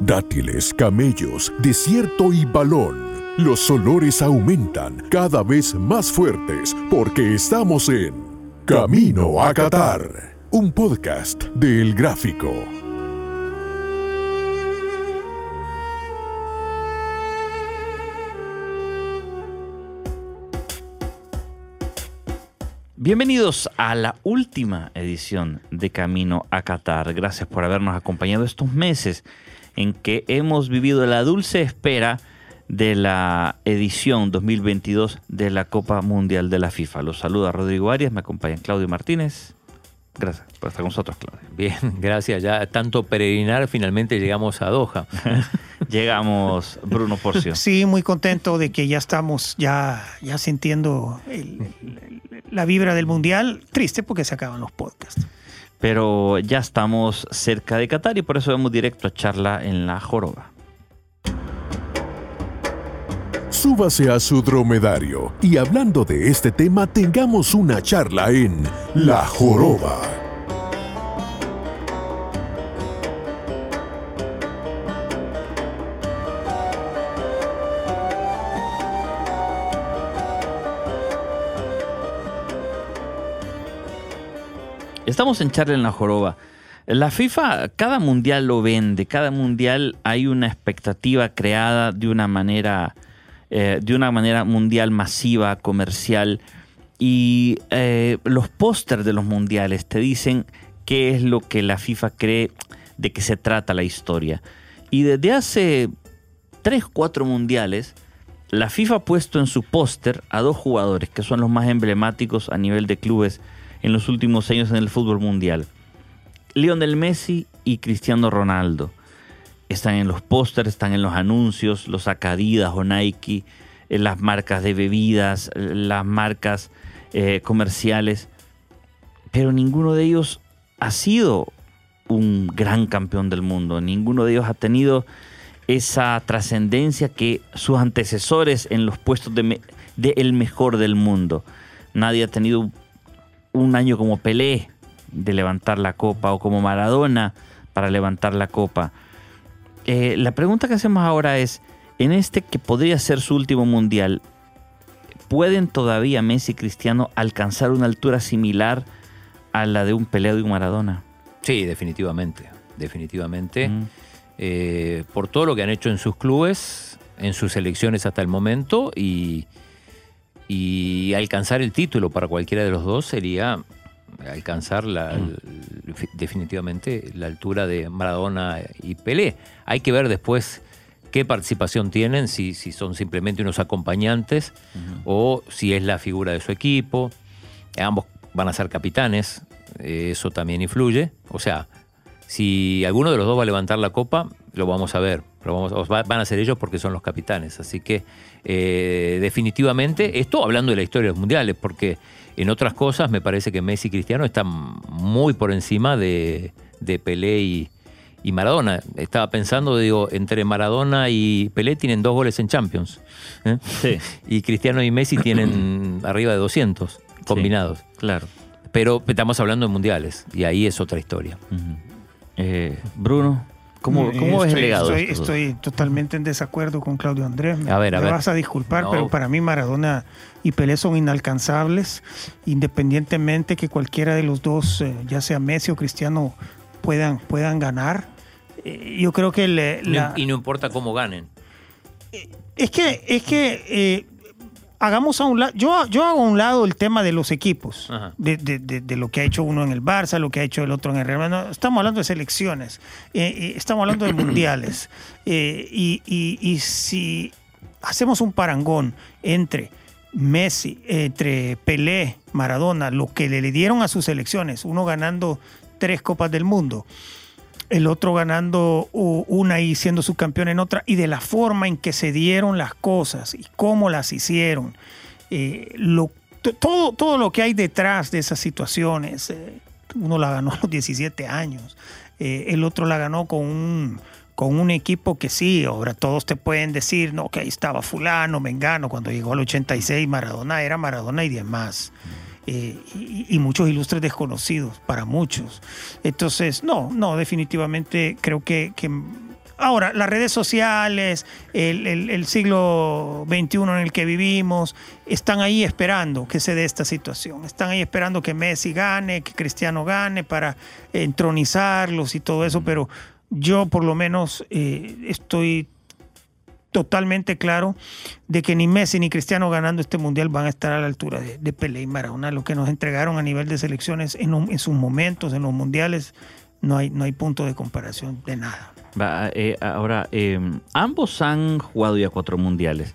dátiles, camellos, desierto y balón. Los olores aumentan cada vez más fuertes porque estamos en Camino a Qatar, un podcast del Gráfico. Bienvenidos a la última edición de Camino a Qatar. Gracias por habernos acompañado estos meses en que hemos vivido la dulce espera de la edición 2022 de la Copa Mundial de la FIFA. Los saluda Rodrigo Arias, me acompaña Claudio Martínez. Gracias por estar con nosotros, Claudio. Bien, gracias. Ya tanto peregrinar, finalmente llegamos a Doha. llegamos, Bruno Porcio. Sí, muy contento de que ya estamos ya, ya sintiendo la vibra del Mundial. Triste porque se acaban los podcasts. Pero ya estamos cerca de Qatar y por eso vamos directo a charla en la joroba. Súbase a su dromedario y hablando de este tema tengamos una charla en La Joroba. Estamos en charla en La Joroba. La FIFA, cada mundial lo vende, cada mundial hay una expectativa creada de una manera eh, de una manera mundial masiva, comercial. Y eh, los pósters de los mundiales te dicen qué es lo que la FIFA cree de que se trata la historia. Y desde hace 3, 4 mundiales, la FIFA ha puesto en su póster a dos jugadores que son los más emblemáticos a nivel de clubes en los últimos años en el fútbol mundial. Lionel Messi y Cristiano Ronaldo están en los pósters, están en los anuncios, los Acadidas o Nike, en las marcas de bebidas, las marcas eh, comerciales, pero ninguno de ellos ha sido un gran campeón del mundo, ninguno de ellos ha tenido esa trascendencia que sus antecesores en los puestos de, de, el mejor del mundo. Nadie ha tenido un año como Pelé de levantar la copa o como Maradona para levantar la copa. Eh, la pregunta que hacemos ahora es, en este que podría ser su último mundial, ¿pueden todavía Messi y Cristiano alcanzar una altura similar a la de un Pelé de un Maradona? Sí, definitivamente, definitivamente. Eh, por todo lo que han hecho en sus clubes, en sus selecciones hasta el momento y, y alcanzar el título para cualquiera de los dos sería alcanzar la, definitivamente la altura de Maradona y Pelé. Hay que ver después qué participación tienen, si, si son simplemente unos acompañantes o si es la figura de su equipo. Ambos van a ser capitanes, eso también influye. O sea, si alguno de los dos va a levantar la copa, lo vamos a ver. vamos, van a ser ellos porque son los capitanes. Así que eh, definitivamente, esto hablando de la historia de los mundiales, porque en otras cosas, me parece que Messi y Cristiano están muy por encima de, Pelé y, Maradona. Estaba pensando, digo, entre Maradona y Pelé tienen dos goles en Champions. ¿eh? Sí. Y Cristiano y Messi tienen arriba de 200 combinados. claro. Pero estamos hablando de mundiales y ahí es otra historia. Eh, Bruno. ¿Cómo, cómo estoy, el legado? Estoy, totalmente en desacuerdo con Claudio Andrés. Me, a ver, a me vas a disculpar, pero para mí Maradona y Pelé son inalcanzables, independientemente que cualquiera de los dos, eh, ya sea Messi o Cristiano, puedan, puedan ganar. Eh, yo creo que... y no importa cómo ganen. Eh, es que, es que hagamos a un lado, yo, yo hago a un lado el tema de los equipos, de, lo que ha hecho uno en el Barça, lo que ha hecho el otro en el Real estamos hablando de selecciones, estamos hablando de mundiales. y, y, si hacemos un parangón entre Messi, entre Pelé, Maradona, lo que le dieron a sus elecciones, uno ganando tres copas del mundo, el otro ganando una y siendo subcampeón en otra, y de la forma en que se dieron las cosas y cómo las hicieron, eh, todo, todo lo que hay detrás de esas situaciones, eh, uno la ganó a los 17 años, eh, el otro la ganó con un con un equipo que sí, ahora todos te pueden decir, no, que ahí estaba fulano, Mengano, cuando llegó al 86 Maradona era Maradona y demás. Eh, y, muchos ilustres desconocidos para muchos. Entonces, no, no, definitivamente creo que, ahora, las redes sociales, el, siglo XXI en el que vivimos, están ahí esperando que se dé esta situación. Están ahí esperando que Messi gane, que Cristiano gane para entronizarlos y todo eso, pero yo por lo menos eh, estoy totalmente claro de que ni Messi ni Cristiano ganando este mundial van a estar a la altura de, de Pelé y Maradona. Lo que nos entregaron a nivel de selecciones en, sus momentos, en los mundiales, no hay, no hay punto de comparación de nada. Eh, ahora, em, ambos han jugado ya cuatro mundiales.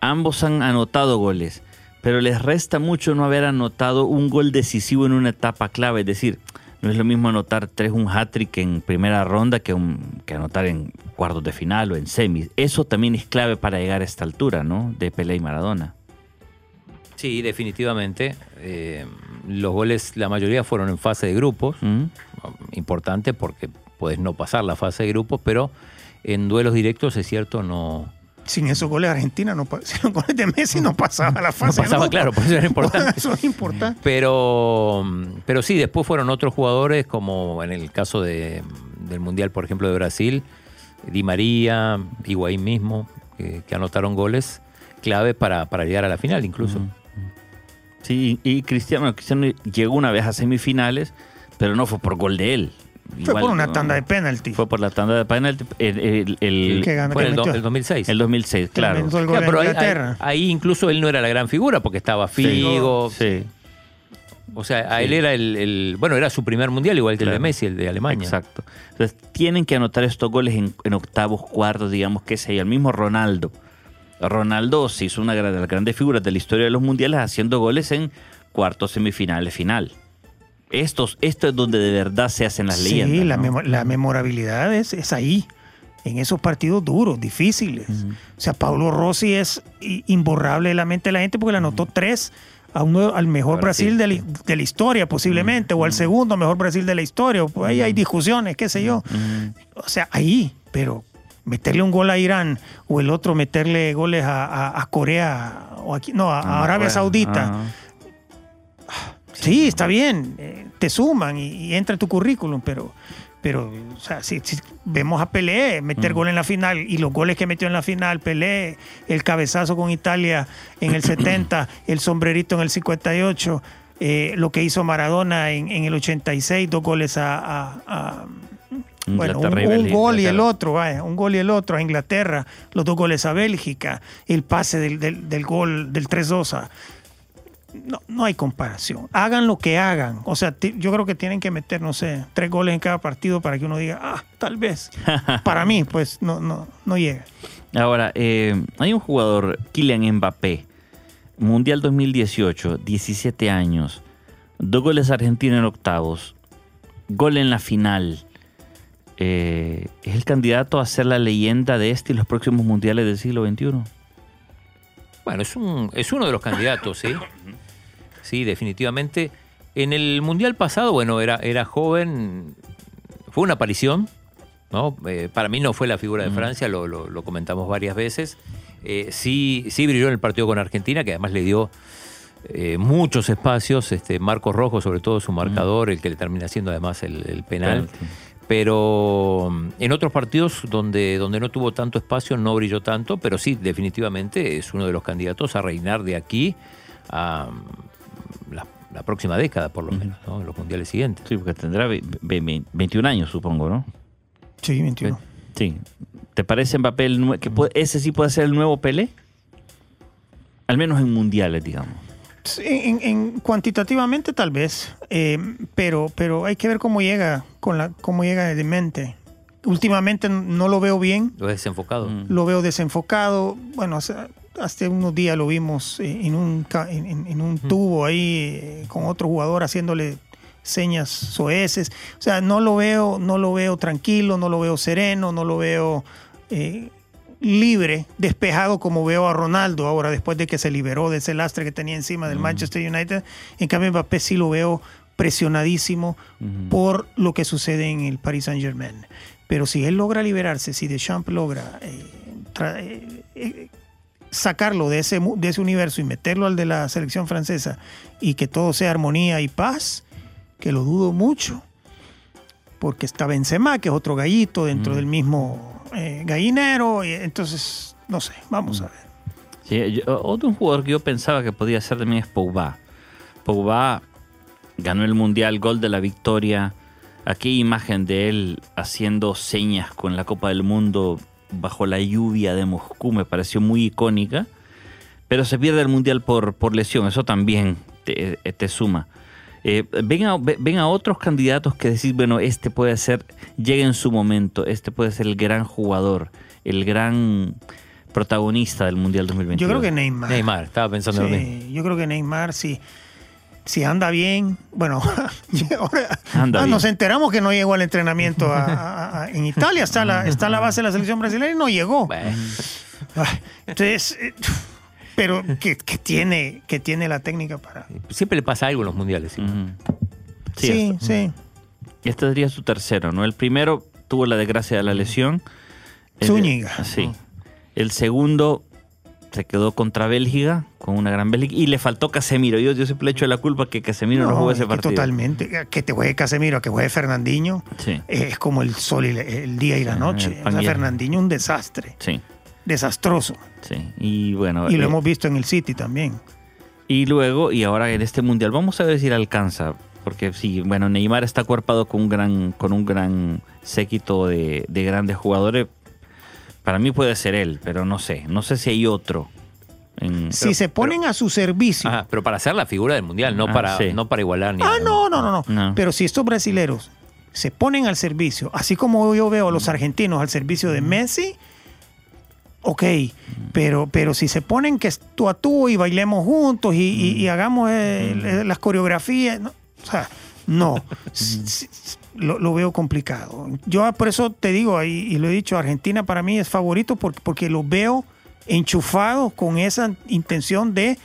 Ambos han anotado goles, pero les resta mucho no haber anotado un gol decisivo en una etapa clave. Es decir, no es lo mismo anotar tres un hat-trick en primera ronda que, un, que anotar en cuartos de final o en semis. Eso también es clave para llegar a esta altura, ¿no? De Pelé y Maradona. Sí, definitivamente. Eh, los goles, la mayoría fueron en fase de grupos. Mm. Importante porque puedes no pasar la fase de grupos, pero en duelos directos es cierto, no. Sin esos goles Argentina, no, sin los goles de Messi no pasaba la fase. No pasaba, claro, por eso era importante. eso es importante. Pero, pero sí, después fueron otros jugadores, como en el caso de, del Mundial, por ejemplo, de Brasil, Di María, Higuaín mismo, que, anotaron goles clave para, para, llegar a la final incluso. Sí, y Cristiano, Cristiano llegó una vez a semifinales, pero no fue por gol de él. Fue por una tanda de penalti. Fue por la tanda de penalti. El, el, fue el, 2006. El 2006, claro. pero ahí, incluso él no era la gran figura porque estaba Figo. Sí. O sea, a él era el, Bueno, era su primer mundial, igual que el de Messi, el de Alemania. Exacto. Entonces, tienen que anotar estos goles en, octavos, cuartos, digamos, que sea. El mismo Ronaldo. Ronaldo se hizo una de las grandes figuras de la historia de los mundiales haciendo goles en cuartos, semifinales, final. Estos, esto es donde de verdad se hacen las leyendas. Sí, la, memorabilidad es, ahí, en esos partidos duros, difíciles. O sea, Pablo Rossi es imborrable de la mente de la gente porque le anotó tres a uno, al mejor Brasil de la, historia, posiblemente, o al segundo mejor Brasil de la historia. Pues ahí hay discusiones, qué sé yo. O sea, ahí, pero meterle un gol a Irán o el otro meterle goles a, Corea o aquí, no, a, Arabia Saudita. Sí, está bien, eh, te suman y, entra en tu currículum, pero, pero o sea, si, vemos a Pelé meter mm. gol en la final y los goles que metió en la final, Pelé, el cabezazo con Italia en el 70, el sombrerito en el 58, eh, lo que hizo Maradona en, el 86, dos goles a, bueno, un, gol y el otro, vaya, un gol y el otro a Inglaterra, los dos goles a Bélgica, el pase del, del gol del 3-2 a no, no hay comparación. Hagan lo que hagan. O sea, yo creo que tienen que meter, no sé, tres goles en cada partido para que uno diga, ah, tal vez. para mí, pues no, no, no llega. Ahora, eh, hay un jugador, Kylian Mbappé, Mundial 2018, 17 años, dos goles a Argentina en octavos, gol en la final. Eh, ¿Es el candidato a ser la leyenda de este y los próximos mundiales del siglo XXI? Bueno, es, un, es uno de los candidatos, ¿sí? Sí, definitivamente. En el Mundial pasado, bueno, era, era joven, fue una aparición, ¿no? Eh, para mí no fue la figura de Francia, lo, comentamos varias veces. Eh, sí, sí brilló en el partido con Argentina, que además le dio eh, muchos espacios, este, Marcos Rojo, sobre todo su marcador, el que le termina haciendo además el, penal pero mm, en otros partidos donde, donde no tuvo tanto espacio no brilló tanto, pero sí, definitivamente es uno de los candidatos a reinar de aquí a mm, la, próxima década, por lo menos, ¿no? en los mundiales siguientes. Sí, porque tendrá 21 años, supongo, ¿no? Sí, 21. Sí. ¿Te parece Mbappé que ese sí puede ser el nuevo Pelé? Al menos en mundiales, digamos. En, cuantitativamente tal vez, eh, pero, pero hay que ver cómo llega, con la, cómo llega de mente. Últimamente no lo veo bien. Lo desenfocado. Mm. Lo veo desenfocado. Bueno, hace unos días lo vimos eh, en un, en, un tubo ahí eh, con otro jugador haciéndole señas soeces. O sea, no lo veo, no lo veo tranquilo, no lo veo sereno, no lo veo libre, despejado como veo a Ronaldo ahora después de que se liberó de ese lastre que tenía encima del Manchester United. En cambio, Mbappé sí lo veo presionadísimo por lo que sucede en el Paris Saint Germain. Pero si él logra liberarse, si Deschamps logra eh, eh, eh, sacarlo de ese, de ese universo y meterlo al de la selección francesa y que todo sea armonía y paz, que lo dudo mucho, porque está Benzema, que es otro gallito dentro del mismo eh, gallinero, y entonces, no sé, vamos a ver. Sí, otro jugador que yo pensaba que podía ser también es Pogba. Pogba ganó el Mundial, gol de la victoria. Aquí imagen de él haciendo señas con la Copa del Mundo bajo la lluvia de Moscú me pareció muy icónica. Pero se pierde el Mundial por, por lesión, eso también te, te suma. Eh, ven, a, otros candidatos que decís, bueno, este puede ser, llega en su momento, este puede ser el gran jugador, el gran protagonista del Mundial 2021. Yo creo que Neymar. Neymar, estaba pensando en mí. Yo creo que Neymar, sí. Si anda bien, bueno, ahora nos enteramos que no llegó al entrenamiento en Italia, está la, está la base de la selección brasileña y no llegó. Entonces, eh, pero que, tiene, que tiene la técnica para. Siempre le pasa algo en los mundiales. Sí, sí. Este sería su tercero, ¿no? El primero tuvo la desgracia de la lesión. Zúñiga. Sí. El segundo se quedó contra Bélgica, con una gran Bélgica, y le faltó Casemiro. Yo, yo siempre le echo la culpa que Casemiro no, jugó ese partido. Totalmente. Que te juegue Casemiro, que juegue Fernandinho, es como el sol y el día y la noche. O sea, Fernandinho un desastre. Sí desastroso. Sí, y bueno. Y lo eh, hemos visto en el City también. Y luego, y ahora en este mundial, vamos a ver si le alcanza. Porque sí, bueno, Neymar está cuerpado con un gran, con un gran séquito de, grandes jugadores. Para mí puede ser él, pero no sé. No sé si hay otro. si se ponen a su servicio. pero para ser la figura del mundial, no, ah, para, no para igualar ni Ah, no, no, no, no, Pero si estos brasileros se ponen al servicio, así como yo veo a los argentinos al servicio de Messi, ok, pero, pero si se ponen que tú a tú y bailemos juntos y, hagamos eh, las coreografías, no, o sea, no, lo, veo complicado. Yo por eso te digo, y, y, lo he dicho, Argentina para mí es favorito porque, porque lo veo enchufado con esa intención de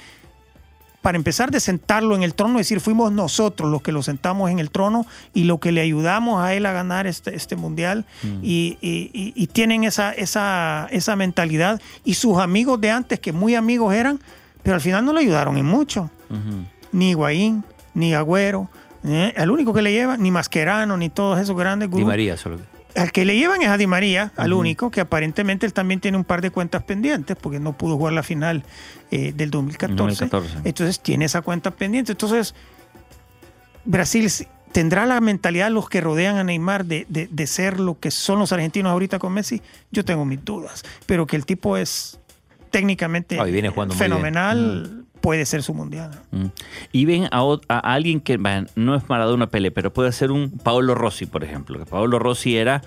para empezar de sentarlo en el trono, es decir, fuimos nosotros los que lo sentamos en el trono y lo que le ayudamos a él a ganar este, este mundial mm. y, tienen esa, esa, esa mentalidad y sus amigos de antes, que muy amigos eran, pero al final no le ayudaron en mucho. Ni Higuaín, ni Agüero, eh, el único que le lleva, ni Mascherano, ni todos esos grandes grupos. Di María solo. Al que le llevan es a Di María, al único, que aparentemente él también tiene un par de cuentas pendientes, porque no pudo jugar la final eh, del 2014. Entonces tiene esa cuenta pendiente. Entonces, Brasil tendrá la mentalidad de los que rodean a Neymar de, ser lo que son los argentinos ahorita con Messi. Yo tengo mis dudas, pero que el tipo es técnicamente fenomenal puede ser su mundial. Mm. Y ven a, alguien que no es Maradona Pelé, pero puede ser un Paolo Rossi, por ejemplo. Que Paolo Rossi era,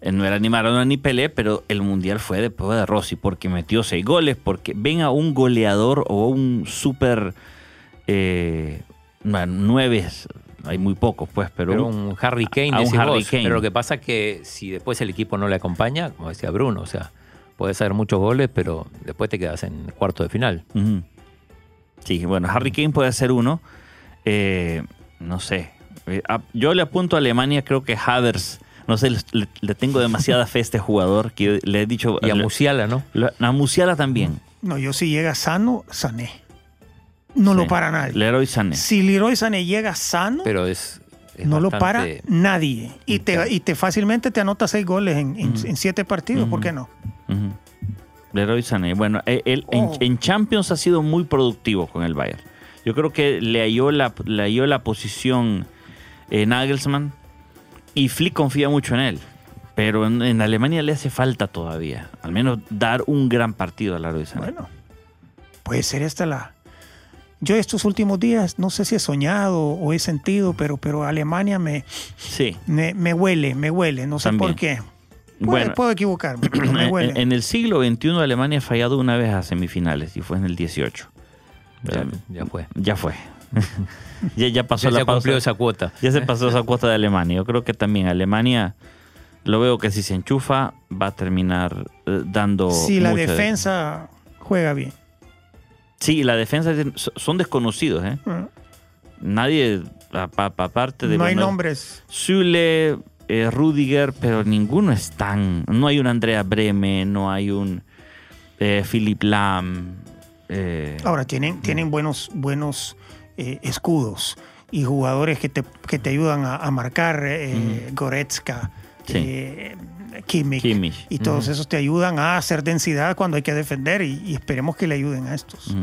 eh, no era ni Maradona ni Pelé, pero el mundial fue después de Rossi, porque metió seis goles, porque ven a un goleador o un súper eh, nueve hay muy pocos, pues, pero, un Harry Kane de un Harry Kane. Pero lo que pasa es que si después el equipo no le acompaña, como decía Bruno, o sea, puedes hacer muchos goles, pero después te quedas en cuarto de final. Sí, bueno, Harry Kane puede ser uno. Eh, no sé. Eh, yo le apunto a Alemania, creo que Havers. No sé, le, tengo demasiada fe a este jugador que le he dicho. Y a Musiala, ¿no? a Musiala también. No, yo si llega sano, Sané. No lo para nadie. Leroy Sané. Si Leroy Sané llega sano. Pero es. no lo para nadie. Y te, y te fácilmente te anota seis goles en, siete partidos. ¿Por qué no? Leroy Sané. Bueno, e, él, oh. en, Champions ha sido muy productivo con el Bayern. Yo creo que le halló la, le la posición en Nagelsmann y Flick confía mucho en él. Pero en, Alemania le hace falta todavía. Al menos dar un gran partido a Leroy Sané. Bueno, puede ser esta la. Yo estos últimos días, no sé si he soñado o he sentido, pero, pero Alemania me, sí. me, huele, me huele. No sé por qué bueno, puedo equivocarme. En, el siglo XXI Alemania ha fallado una vez a semifinales y fue en el 18. Ya, fue. Ya fue. ya, pasó la se esa cuota. Ya se pasó esa cuota de Alemania. Yo creo que también Alemania lo veo que si se enchufa va a terminar eh, dando. Si la defensa juega bien. Sí, la defensa son desconocidos, ¿eh? Ah. Nadie, aparte de. No hay nombres. Zule, eh, Rudiger, pero ninguno es tan. No hay un Andrea Breme, no hay un eh, Philip Lam. Eh, Ahora, tienen, tienen buenos, buenos escudos y jugadores que te, que te ayudan a, marcar. Goretzka. Kimmich. Kimmich. Y todos esos te ayudan a hacer densidad cuando hay que defender y, y esperemos que le ayuden a estos.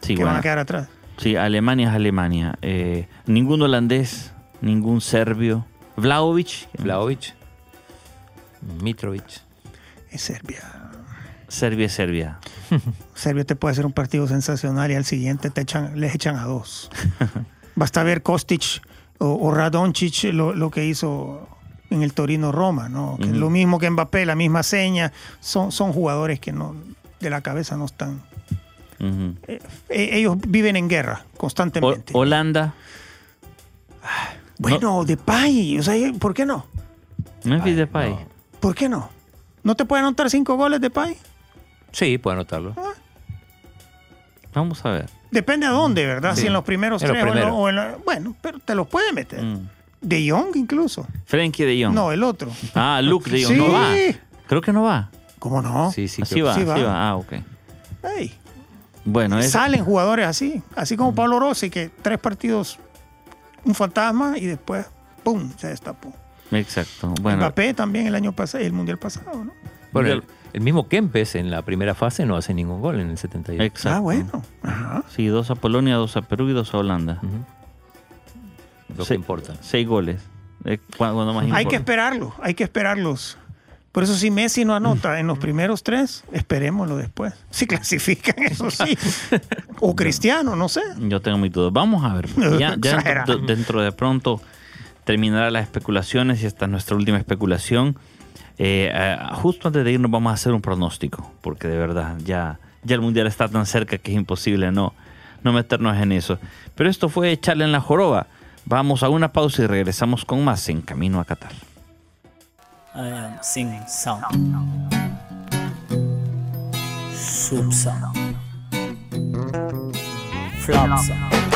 Sí, que bueno. van a quedar atrás. Sí, Alemania es Alemania. Eh, ningún holandés, ningún serbio. Vlaovic, Vlaovic, Mitrovic. Es Serbia. Serbia es Serbia. Serbia te puede hacer un partido sensacional y al siguiente te echan, les echan a dos. Basta ver Kostic o, o Radoncic lo, lo que hizo en el Torino Roma, ¿no? Que es Ujú. lo mismo que Mbappé, la misma seña. Son, son jugadores que no de la cabeza no están. Eh, eh, ellos viven en guerra O- constantemente. Holanda, bueno, Depay, o sea, ¿por qué no? Memphis Ay, Depay. no. ¿Por qué no? ¿No te puede anotar cinco goles Depay? Sí, puede anotarlo. Vamos a ver. Depende a dónde, ¿verdad? Sí. Si en los primeros En los tres o en o en la- bueno, pero te los puede meter. Mm. De Jong incluso. Frenkie de Jong. No, el otro. Ah, Luke de Jong. Sí. No va. Creo que no va. ¿Cómo no? Sí, sí. Así va, sí así va. Ah, ok. Bueno, es, Salen jugadores así, así como Pablo Rossi, que tres partidos, un fantasma y después, ¡pum!, se destapó. exacto. Bueno, Mbappé también el año pasado, el mundial pasado, ¿no? Bueno, el, el mismo Kempes en la primera fase no hace ningún gol en el 78. exacto. Ah, bueno. Ajá. Sí, dos a Polonia, dos a Perú y dos a Holanda. Ujú. Lo Sí. que importa. Seis goles. Cu- cuando más Hay importa. que esperarlo, hay que esperarlos. Por eso si Messi no anota en los primeros tres, esperémoslo después. Si clasifican, eso sí. O Cristiano, no sé. Yo tengo mi duda. Vamos a ver. Ya, ya dentro, dentro de pronto terminará las especulaciones y esta es nuestra última especulación. Eh, justo antes de irnos vamos a hacer un pronóstico, porque de verdad ya, ya el Mundial está tan cerca que es imposible no, no meternos en eso. Pero esto fue echarle en la joroba. Vamos a una pausa y regresamos con más en Camino a Qatar. I am singing song. Soup song. Flop song.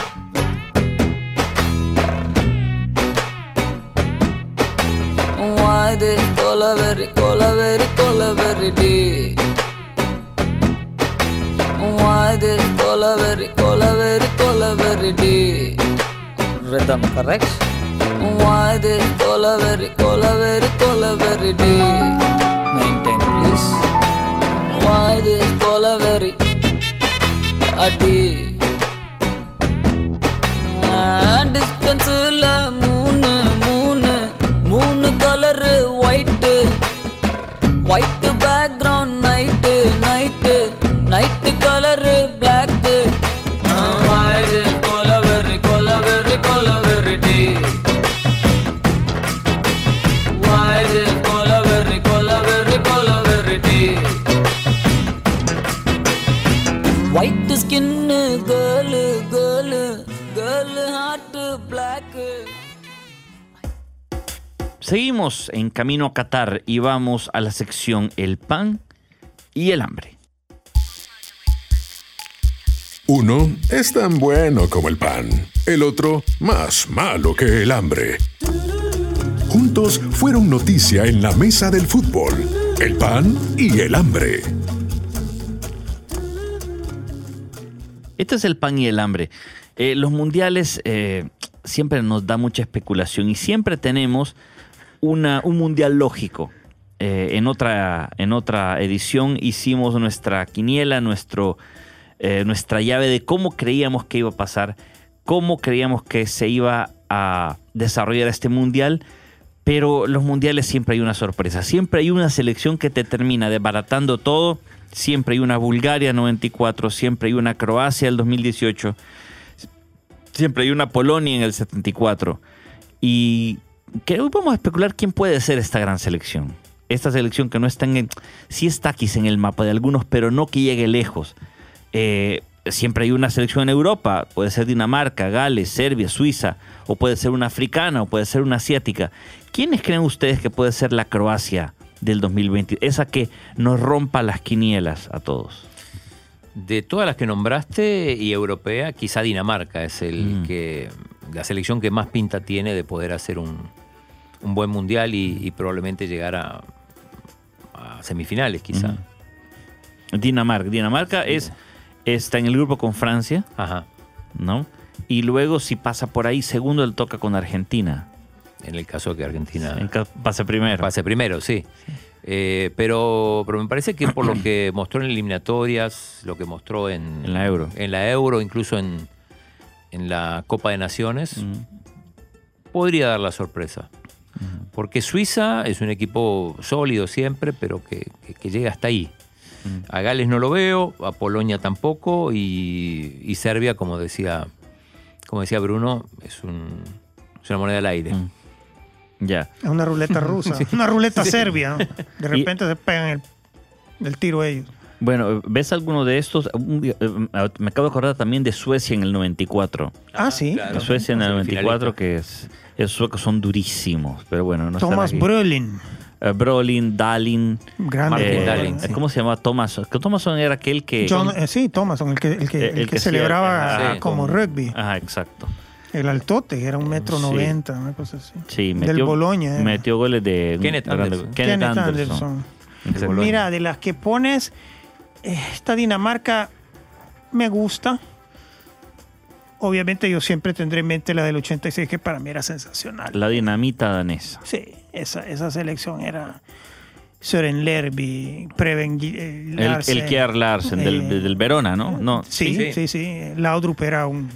இது கொலவெறி கொலவெறி கொலவெறி டீ இது கொலவெறி கொலவெறி கொலவெறி டீ ரிதம் கரெக்ட் வருது கொலவெறி கொலவெறி கொலவெறி டே. மெயின்டைன் ப்ளீஸ் வாது கொலவெறி அடி. டிஸ்டன்ஸ் இல்லை white skin girl girl girl heart block Seguimos en Camino a Qatar y vamos a la sección El pan y el hambre. Uno es tan bueno como el pan, el otro más malo que el hambre. Juntos fueron noticia en la mesa del fútbol, el pan y el hambre. Este es el pan y el hambre. Eh, los mundiales eh, siempre nos da mucha especulación y siempre tenemos una- un mundial lógico. Eh, en, otra, en otra edición hicimos nuestra quiniela, nuestro, nuestra llave de cómo creíamos que iba a pasar, cómo creíamos que se iba a desarrollar este mundial. Pero los mundiales siempre hay una sorpresa, siempre hay una selección que te termina desbaratando todo, siempre hay una Bulgaria 94, siempre hay una Croacia del 2018, siempre hay una Polonia en el 74. Y que hoy vamos a especular quién puede ser esta gran selección. Esta selección que no está en... Sí está quizá en el mapa de algunos, pero no que llegue lejos. Eh, siempre hay una selección en Europa, puede ser Dinamarca, Gales, Serbia, Suiza, o puede ser una africana, o puede ser una asiática. ¿Quiénes creen ustedes que puede ser la Croacia del 2020? Esa que nos rompa las quinielas a todos. De todas las que nombraste y europea, quizá Dinamarca es el Mm. que la selección que más pinta tiene de poder hacer un, un buen mundial y, y probablemente llegar a, a semifinales, quizá. Dinamarca. Dinamarca es, está en el grupo con Francia, Ajá. ¿no? Y luego si pasa por ahí, segundo él toca con Argentina. En el caso de que Argentina pase primero. pase primero, sí. Eh, pero, pero me parece que por lo que mostró en eliminatorias, lo que mostró en, En la Euro. en la Euro, incluso en, en la Copa de Naciones, Mm. podría dar la sorpresa. Porque Suiza es un equipo sólido siempre, pero que, que- que llega hasta ahí. Mm. A Gales no lo veo, a Polonia tampoco, y, y Serbia, como decía, como decía Bruno, es, un, es una moneda al aire. Mm. Ya. Es una ruleta rusa, una ruleta serbia. ¿no? De repente se pegan el, el tiro ellos. Bueno, ¿ves alguno de estos? Un día- eh, Me acabo de acordar también de Suecia en el 94. Ah, sí. claro. Suecia en el Semifinalista. 94, que es, esos suecos son durísimos, pero bueno, no están Thomas aquí. Brolin. Eh, Brolin, Dalin. Grande. Eh, Dahlin, sí. ¿Cómo se llama Thomas? Que Thomason era aquel que. John- eh, sí, Thomason, el que, el que, Eh, el el que que celebraba sí, como con- rugby. Ajá, exacto. El altote, era un metro Sí. noventa, una cosa así. Sí, Del metió, Boloña, era. metió goles de. Kenneth Anderson. Kenneth, Kenneth Anderson. Mira, de las que pones, eh, esta Dinamarca me gusta. Obviamente yo siempre tendré en mente la del 86, que para mí era sensacional. La dinamita danesa. Sí, esa, esa selección era Søren Lerby, Preben Gi- eh, El, Larsen, el Kjær Larsen del, eh, del Verona, ¿no? No. Sí, Sí, sí, sí. sí. Laudrup era Un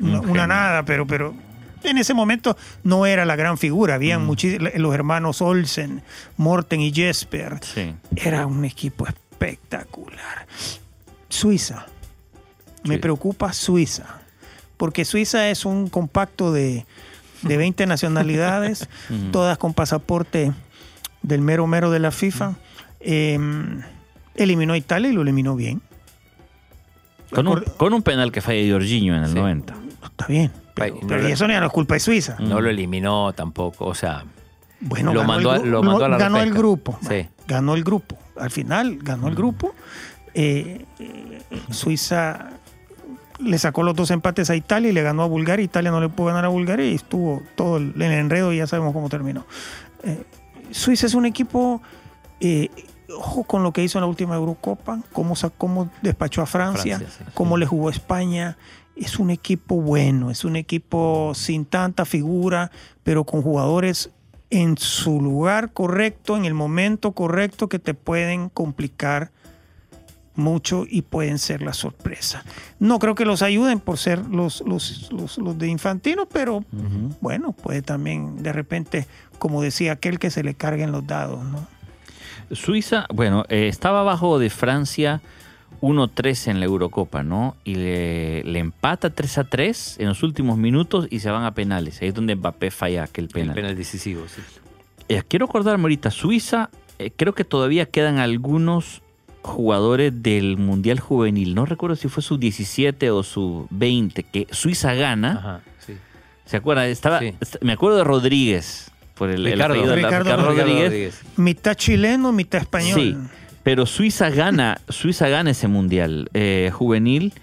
una, nada, pero, pero en ese momento no era la gran figura. Mm. Habían muchis- los hermanos Olsen, Morten y Jesper. Sí. Era un equipo espectacular. Suiza. Me preocupa Suiza. Porque Suiza es un compacto de, de 20 nacionalidades, Ujú. todas con pasaporte del mero mero de la FIFA. Eh, eliminó a Italia y lo eliminó bien. Con un, con un penal que falla Jorginho en el Sí. 90. Está bien. Pero, pero y eso no es culpa de Suiza. No lo eliminó tampoco, o sea, Bueno, Lo ganó, mandó el, lo mandó a la ganó el grupo. Sí. Ganó el grupo. Al final ganó el grupo. Eh, eh, Suiza le sacó los dos empates a Italia y le ganó a Bulgaria. Italia no le pudo ganar a Bulgaria y estuvo todo el, el enredo y ya sabemos cómo terminó. Eh, Suiza es un equipo, eh, ojo con lo que hizo en la última Eurocopa, cómo, cómo despachó a Francia, Francia, sí. cómo le jugó a España. Es un equipo bueno, es un equipo sin tanta figura, pero con jugadores en su lugar correcto, en el momento correcto, que te pueden complicar mucho y pueden ser la sorpresa. No creo que los ayuden por ser los, los, los, los de Infantino, pero bueno, puede también de repente, como decía aquel, que se le carguen los dados, ¿no? Suiza, bueno, eh, estaba abajo de Francia 1-3 en la Eurocopa, ¿no? Y le, le empata 3-3 en los últimos minutos y se van a penales. Ahí es donde Mbappé falla aquel el penal. penal decisivo. sí. Eh, quiero acordarme ahorita, Suiza, eh, creo que todavía quedan algunos jugadores del Mundial Juvenil. No recuerdo si fue su 17 o su 20, que Suiza gana. Ajá, sí. ¿Se acuerda? Estaba, Sí. me acuerdo de Rodríguez, por el, el Ricardo. apellido de la- Ricardo Ricardo Rodríguez. Rodríguez. Mitad chileno, mitad español. Sí, pero Suiza gana, Suiza gana ese mundial eh, juvenil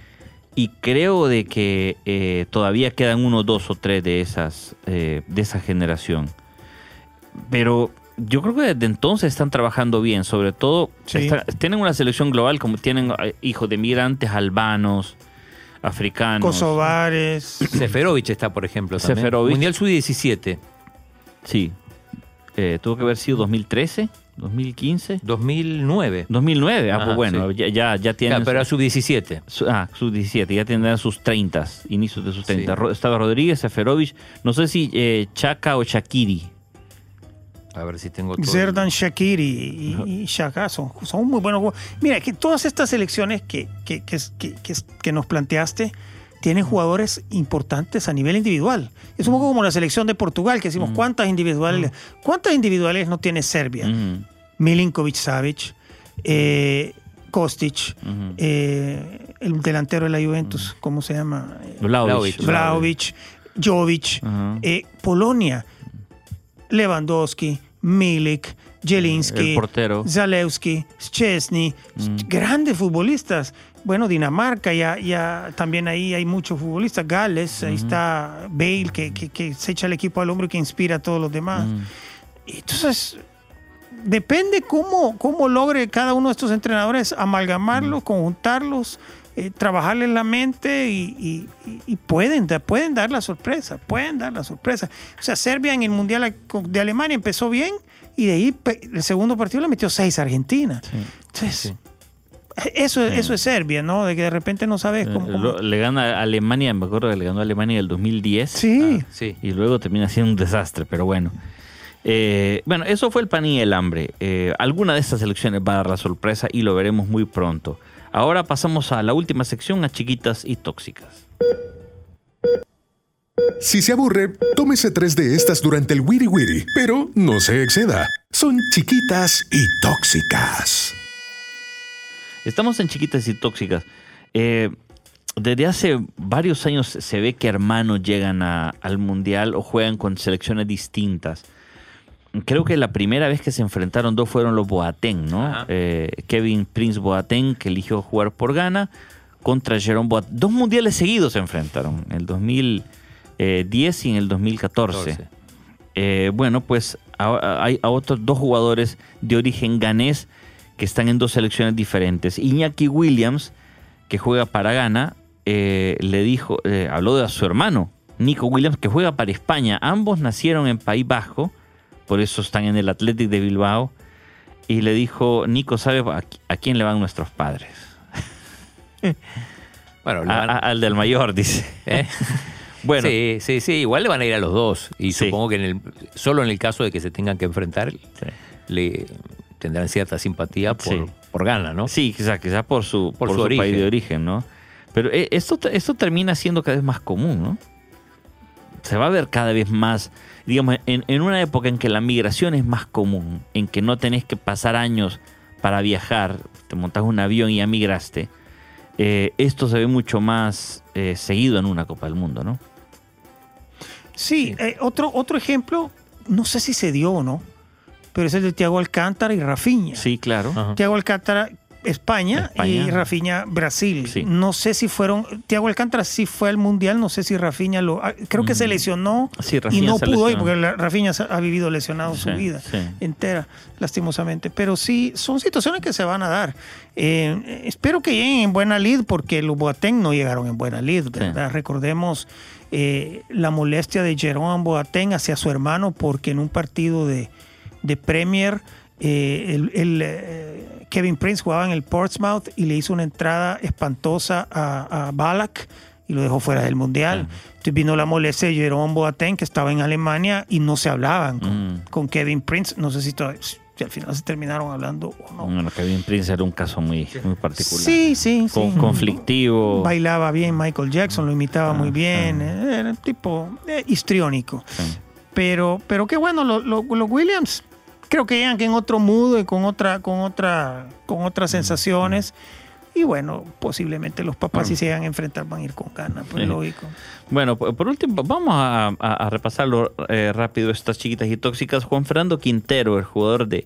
y creo de que eh, todavía quedan uno, dos o tres de esas eh, de esa generación. Pero yo creo que desde entonces están trabajando bien, sobre todo Sí. está- tienen una selección global como tienen hijos de migrantes albanos, africanos. Kosovares. Seferovic está, por ejemplo, también. Seferovic. Mundial Sub-17, Sí. Eh, tuvo que haber sido 2013, 2015, 2009. 2009. Ah, Ajá, pues bueno, sí. ya, ya, ya tienen. Claro, pero era Sub-17. Su- Ah, sus 17, ya tendrán sus 30, inicios de sus 30. Sí. Ro- Estaba Rodríguez, Seferovic, no sé si eh, Chaka o Shakiri. A ver si tengo todo. Zerdan Shakiri y, y Shaka son, son muy buenos jugadores. Mira, que todas estas que, que, que- que- que nos planteaste tienen jugadores importantes a nivel individual. Es un poco como la selección de Portugal, que decimos, ¿cuántas individuales, ¿cuántas individuales no tiene Serbia? Ujú, Milinkovic Savic, eh, Kostic, eh, el delantero de la Juventus, ¿cómo se llama? Vlahovic. Vlahovic. Vlahovic, Jovic, eh, Polonia, Lewandowski, Milik, Jelinski. Zalewski, Szczesny, Mm. grandes futbolistas. Bueno, Dinamarca, ya, ya también ahí hay muchos futbolistas. Gales, ahí está Bale, que, que- que se echa el equipo al hombro y que inspira a todos los demás. Mm. Entonces, depende cómo, cómo logre cada uno de estos entrenadores amalgamarlos, conjuntarlos, eh, trabajarles la mente y, y- pueden, da- pueden dar la sorpresa, pueden dar la sorpresa. O sea, Serbia en el Mundial de Alemania empezó bien y de ahí el segundo partido le metió seis a Argentina. Entonces, eso, eso es Serbia, ¿no? De que de repente no sabes cómo... Eh, cómo- le gana a Alemania, me acuerdo que le ganó a Alemania en el 2010. Sí. Ah, sí. Y luego termina siendo un desastre, pero bueno. Eh, bueno, eso fue el pan y el hambre. Eh, alguna de estas elecciones va a dar la sorpresa y lo veremos muy pronto. Ahora pasamos a la última sección, a chiquitas y tóxicas. Si se aburre, tómese tres de estas durante el Wiri Wiri, pero no se exceda. Son chiquitas y tóxicas. Estamos en chiquitas y tóxicas. Eh, desde hace varios años se ve que hermanos llegan a- al mundial o juegan con selecciones distintas. Creo que la primera vez que se enfrentaron dos fueron los Boateng, ¿no? Eh, Kevin Prince Boateng, que eligió jugar por Ghana, contra Jerome Boateng. Dos mundiales seguidos se enfrentaron, en el 2010 y en el 2014. 14. Eh, bueno, pues a- hay a otros dos jugadores de origen ganés que están en dos selecciones diferentes. Iñaki Williams, que juega para Ghana, eh, le dijo, eh, habló de su hermano, Nico Williams, que juega para España. Ambos nacieron en País Bajo, por eso están en el Athletic de Bilbao. Y le dijo, Nico, ¿sabe a, a quién le van nuestros padres? Bueno, A- van- a- al del mayor, dice. ¿eh? Bueno, Sí, sí, sí, igual le van a ir a los dos. Y Sí. supongo que en el, solo en el caso de que se tengan que enfrentar, Sí. le tendrán cierta simpatía por, Sí. por Ghana, ¿no? Sí, quizá, quizá por su, Por por su su país de origen, ¿no? Pero eh, esto, esto termina siendo cada vez más común, ¿no? Se va a ver cada vez más, digamos, en, en una época en que la migración es más común, en que no tenés que pasar años para viajar, te montas un avión y ya migraste, eh, esto se ve mucho más eh, seguido en una Copa del Mundo, ¿no? Sí, eh, otro, otro ejemplo, no sé si se dio o no, pero es el de Thiago Alcántara y Rafinha. Sí, claro. Ajá. Thiago Alcántara, España, España. y Rafinha, Brasil. Sí. No sé si fueron. Thiago Alcántara sí fue al mundial, no sé si Rafinha lo. ah, Creo que se lesionó Sí, y no pudo ir porque Rafinha ha vivido lesionado su vida sí. entera, lastimosamente. Pero sí, son situaciones que se van a dar. Eh, espero que lleguen en buena lid porque los Boateng no llegaron en buena lid, ¿verdad? Recordemos eh, la molestia de Jerome Boateng hacia su hermano porque en un partido de, de Premier eh, el, el, eh, Kevin Prince jugaba en el Portsmouth y le hizo una entrada espantosa a, a Balak y lo dejó fuera del mundial. Entonces vino la molestia de Jerome Boateng que estaba en Alemania y no se hablaban con, Mm. con Kevin Prince. No sé si, todavía- al final se terminaron hablando o no. Bueno, Kevin Prince era un caso muy, muy particular. Sí, sí, sí. Con- conflictivo. Bailaba bien Michael Jackson, lo imitaba muy bien. eh, Era un tipo histriónico. Sí. Pero, pero qué bueno, los lo, los Williams creo que llegan que en otro mood, y con otra, con otra, con otras sensaciones. Y bueno, posiblemente los papás si se llegan a enfrentar van a ir con ganas, pues Sí. lógico. Bueno, por último, vamos a, a- a repasarlo eh, rápido, estas chiquitas y tóxicas. Juan Fernando Quintero, el jugador de,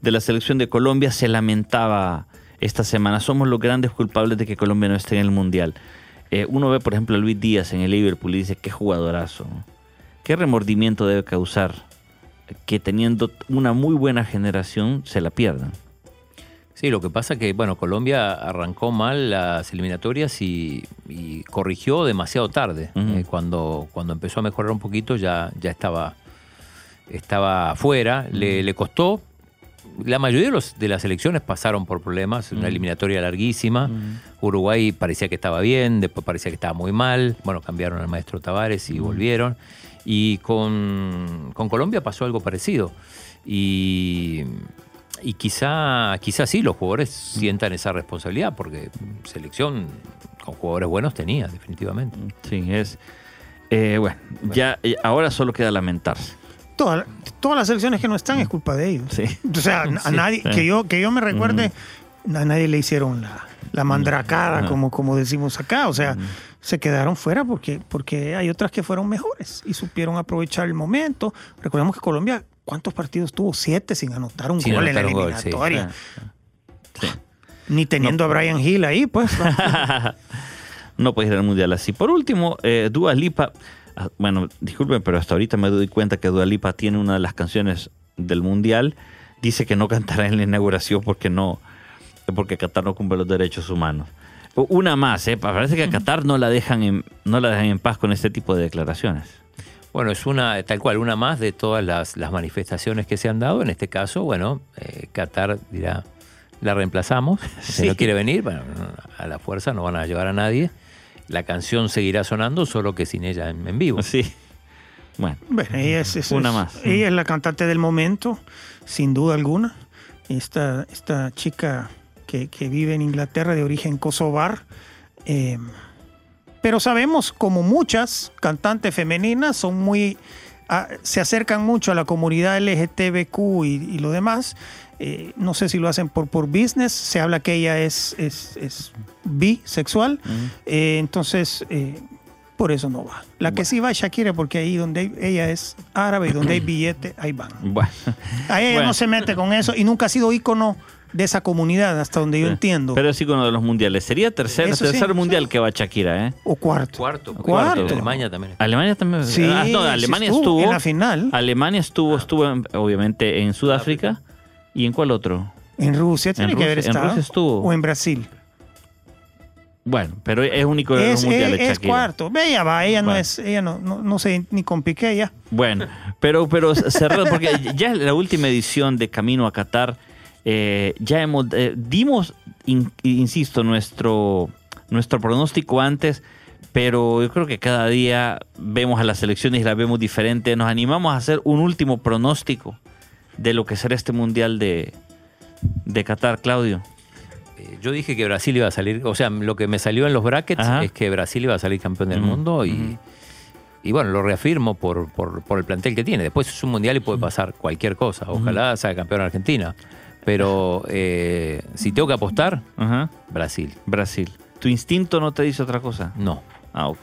de la selección de Colombia, se lamentaba esta semana. Somos los grandes culpables de que Colombia no esté en el Mundial. Eh, uno ve, por ejemplo, a Luis Díaz en el Liverpool y dice, qué jugadorazo. ¿Qué remordimiento debe causar que teniendo una muy buena generación se la pierdan? Sí, lo que pasa que, bueno, Colombia arrancó mal las eliminatorias y, y corrigió demasiado tarde. Eh, cuando, cuando empezó a mejorar un poquito ya, ya estaba, estaba afuera. Le, le costó. La mayoría de, los, de las elecciones pasaron por problemas, una eliminatoria larguísima. Uruguay parecía que estaba bien, después parecía que estaba muy mal. Bueno, cambiaron al maestro Tavares y volvieron. Y con, con Colombia pasó algo parecido. Y, y quizá, quizá sí los jugadores sientan esa responsabilidad, porque selección con jugadores buenos tenía, definitivamente. Sí, es... eh, bueno, ya eh, ahora solo queda lamentarse. Toda- todas las elecciones que no están es culpa de ellos. Sí. O sea, a nadie, sí. que yo, que yo me recuerde, a nadie le hicieron la, la mandracada, como, como decimos acá. O sea, se quedaron fuera porque, porque hay otras que fueron mejores y supieron aprovechar el momento. Recordemos que Colombia, ¿cuántos partidos tuvo? Siete sin anotar un Sin gol en la gol, sí. eliminatoria. Sí. Ni teniendo a Brian Hill ahí, pues. no puedes ir al mundial así. Por último, eh, Dua Lipa. ah, Bueno, disculpen, pero hasta ahorita me doy cuenta que Dua Lipa tiene una de las canciones del mundial. Dice que no cantará en la inauguración porque no, porque Qatar no cumple los derechos humanos. Una más, ¿eh? Parece que a Qatar no la dejan en, no la dejan en paz con este tipo de declaraciones. Bueno, es una, tal cual, una más de todas las, las manifestaciones que se han dado. En este caso, bueno, eh, Qatar dirá, la reemplazamos. Si Sí. no quiere venir, bueno, a la fuerza no van a llevar a nadie. La canción seguirá sonando, solo que sin ella en, en vivo. Sí. Bueno, Bueno, ella es, es- Una es- más. Ella es la cantante del momento, sin duda alguna. Esta, esta chica que, que vive en Inglaterra de origen kosovar. eh, pero sabemos, como muchas cantantes femeninas, son muy. ah, se acercan mucho a la comunidad LGTBQ y, y lo demás. Eh, no sé si lo hacen por, por business. Se habla que ella es, es, es bisexual. Eh, entonces, eh, por eso no va. La que sí va es Shakira, porque ahí donde ella es árabe y donde hay billete, ahí van. bueno. Ahí ella Bueno. no se mete con eso y nunca ha sido ícono de esa comunidad, hasta donde yo entiendo. Pero es icono de los mundiales. Sería tercer, Eso sí, tercer mundial sí. que va Shakira, ¿eh? o cuarto. Cuarto, Cuarto. Alemania también. Alemania también. Sí, Ah, no, sí Alemania estuvo estuvo. en la final. Alemania estuvo, estuvo en- obviamente en Sudáfrica. ¿Y en cuál otro? En Rusia tiene En que haber Rusia- en estado. Rusia estuvo. O en Brasil. Bueno, pero es único de los Es, mundiales es- cuarto. Ella va, ella no Bueno. es, ella no, no, no sé ni con Piqué ella. Bueno, pero, pero cerrado, porque ya en la última edición de Camino a Qatar, eh, ya hemos, eh, dimos, in- insisto, nuestro, nuestro pronóstico antes, pero yo creo que cada día vemos a las selecciones y las vemos diferente. Nos animamos a hacer un último pronóstico de lo que será este mundial de, de Qatar, Claudio. Eh, Yo dije que Brasil iba a salir, o sea, lo que me salió en los brackets Ajá. es que Brasil iba a salir campeón del mundo y, y bueno, lo reafirmo por, por, por el plantel que tiene. Después es un mundial y puede pasar cualquier cosa. Ojalá sea campeón Argentina. Pero eh, si tengo que apostar, Ajá. Brasil. Brasil. ¿Tu instinto no te dice otra cosa? No. Ah, ok.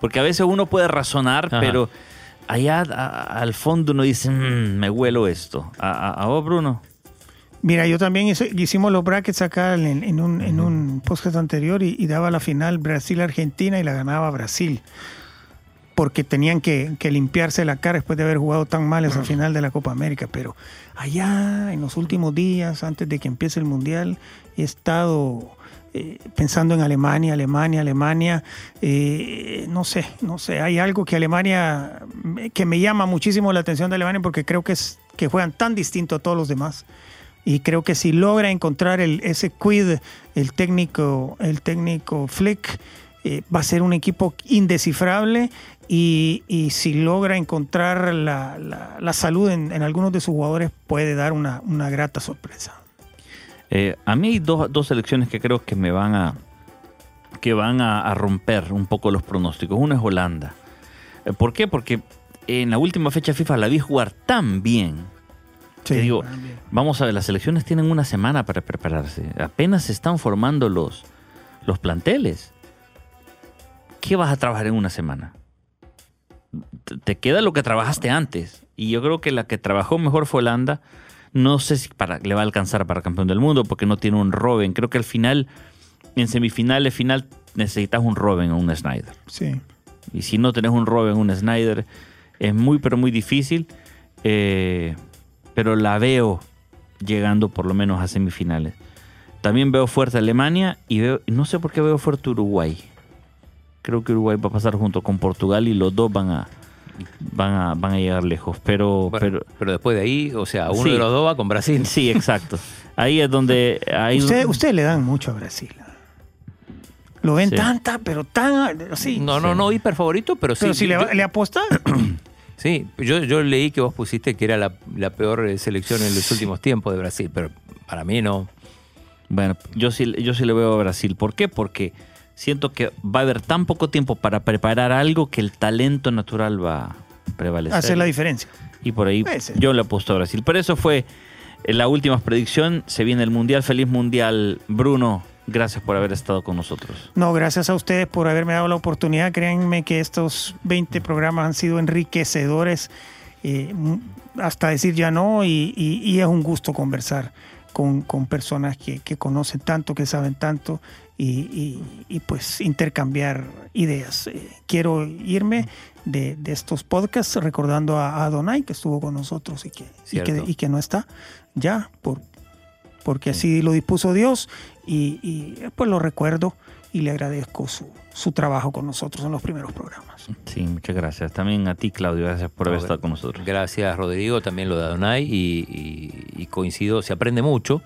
Porque a veces uno puede razonar, Ajá. pero allá a- al fondo uno dice, "Mm, me huelo esto. ¿A, a- a vos, Bruno? Mira, yo también hice- hicimos los brackets acá en, en un, en un podcast anterior y, y daba la final Brasil-Argentina y la ganaba Brasil. Porque tenían que, que limpiarse la cara después de haber jugado tan mal esa final de la Copa América. Pero allá, en los últimos días, antes de que empiece el Mundial, he estado eh, pensando en Alemania, Alemania, Alemania. Eh, no sé, no sé. Hay algo que Alemania, que me llama muchísimo la atención de Alemania porque creo que, es, que juegan tan distinto a todos los demás. Y creo que si logra encontrar el, ese quid, el técnico, el técnico Flick, eh, va a ser un equipo indescifrable. Y, y si logra encontrar la, la- la salud en, en algunos de sus jugadores, puede dar una, una grata sorpresa. Eh, a mí hay dos, dos selecciones que creo que me van a que van a, a romper un poco los pronósticos. Uno es Holanda. Eh, ¿Por qué? Porque en la última fecha FIFA la vi jugar tan bien. Sí, que digo, también. vamos a ver, las selecciones tienen una semana para prepararse. Apenas se están formando los, los planteles. ¿Qué vas a trabajar en una semana? Te- queda lo que trabajaste antes. Y yo creo que la que trabajó mejor fue Holanda. No sé si para, le va a alcanzar para campeón del mundo porque no tiene un Robin. Creo que al final, en semifinales, final, necesitas un Robin o un Snyder. Sí. Y si no tenés un Robin, un Snyder, es muy, pero muy difícil. Eh, pero la veo llegando por lo menos a semifinales. También veo fuerte Alemania y veo, no sé por qué veo fuerte Uruguay. Creo que Uruguay va a pasar junto con Portugal y los dos van a, van a, van a llegar lejos. Pero, Bueno, pero pero, después de ahí, o sea, uno Sí. de los dos va con Brasil. sí, exacto. Ahí es donde... Ahí Usted- Ustedes le dan mucho a Brasil. Lo ven Sí. tanta, pero tan así. No, no, no hiper favorito, pero sí. pero si le, yo- le apuesta, Sí, yo, yo leí que vos pusiste que era la, la peor eh, selección en los últimos tiempos de Brasil, pero para mí no. Bueno, yo sí, yo sí le veo a Brasil. ¿Por qué? Porque siento que va a haber tan poco tiempo para preparar algo que el talento natural va a prevalecer. hacer la diferencia. Y por ahí yo le apuesto a Brasil. Pero eso fue eh, la última predicción. Se viene el Mundial. Feliz Mundial, Bruno. Gracias por haber estado con nosotros. No, gracias a ustedes por haberme dado la oportunidad. Créanme que estos 20 programas han sido enriquecedores, eh, hasta decir ya no, y, y- y es un gusto conversar con, con personas que, que conocen tanto, que saben tanto, y, y- y, pues intercambiar ideas. Eh, quiero irme de, de estos podcasts recordando a, a Donay, que estuvo con nosotros y que, y que, Cierto. y que no está ya, por, porque así lo dispuso Dios y, y, pues lo recuerdo y le agradezco su, su trabajo con nosotros en los primeros programas. Sí, muchas gracias. También a ti, Claudio, gracias por haber estado con nosotros. Gracias, Rodrigo, también lo de Adonai, y, y- y coincido, se aprende mucho,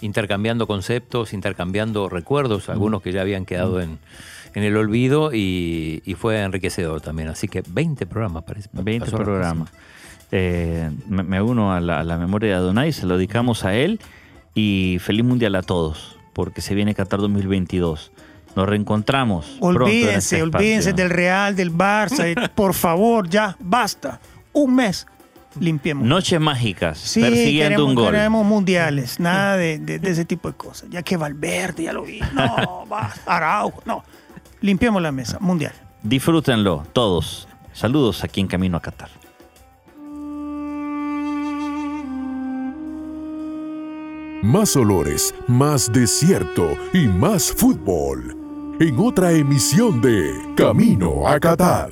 intercambiando conceptos, intercambiando recuerdos, algunos que ya habían quedado en, en el olvido, y, y fue enriquecedor también. Así que 20 programas, parece. 20 Pasó programas. Eh, me, me uno a la, a la memoria de Adonai, se lo dedicamos a él y feliz mundial a todos, porque se viene Qatar 2022. Nos reencontramos. pronto en Olvídense, este olvídense espacio. del Real, del Barça, y por favor, ya, basta. Un mes, limpiemos. Noches mágicas, Sí, persiguiendo queremos, un gol. queremos mundiales, nada de, de- de ese tipo de cosas. Ya que Valverde, ya lo vi. No, va, Araujo, no. Limpiemos la mesa, mundial. Disfrútenlo, todos. Saludos aquí en Camino a Qatar. Más olores, más desierto y más fútbol. En otra emisión de Camino a Qatar.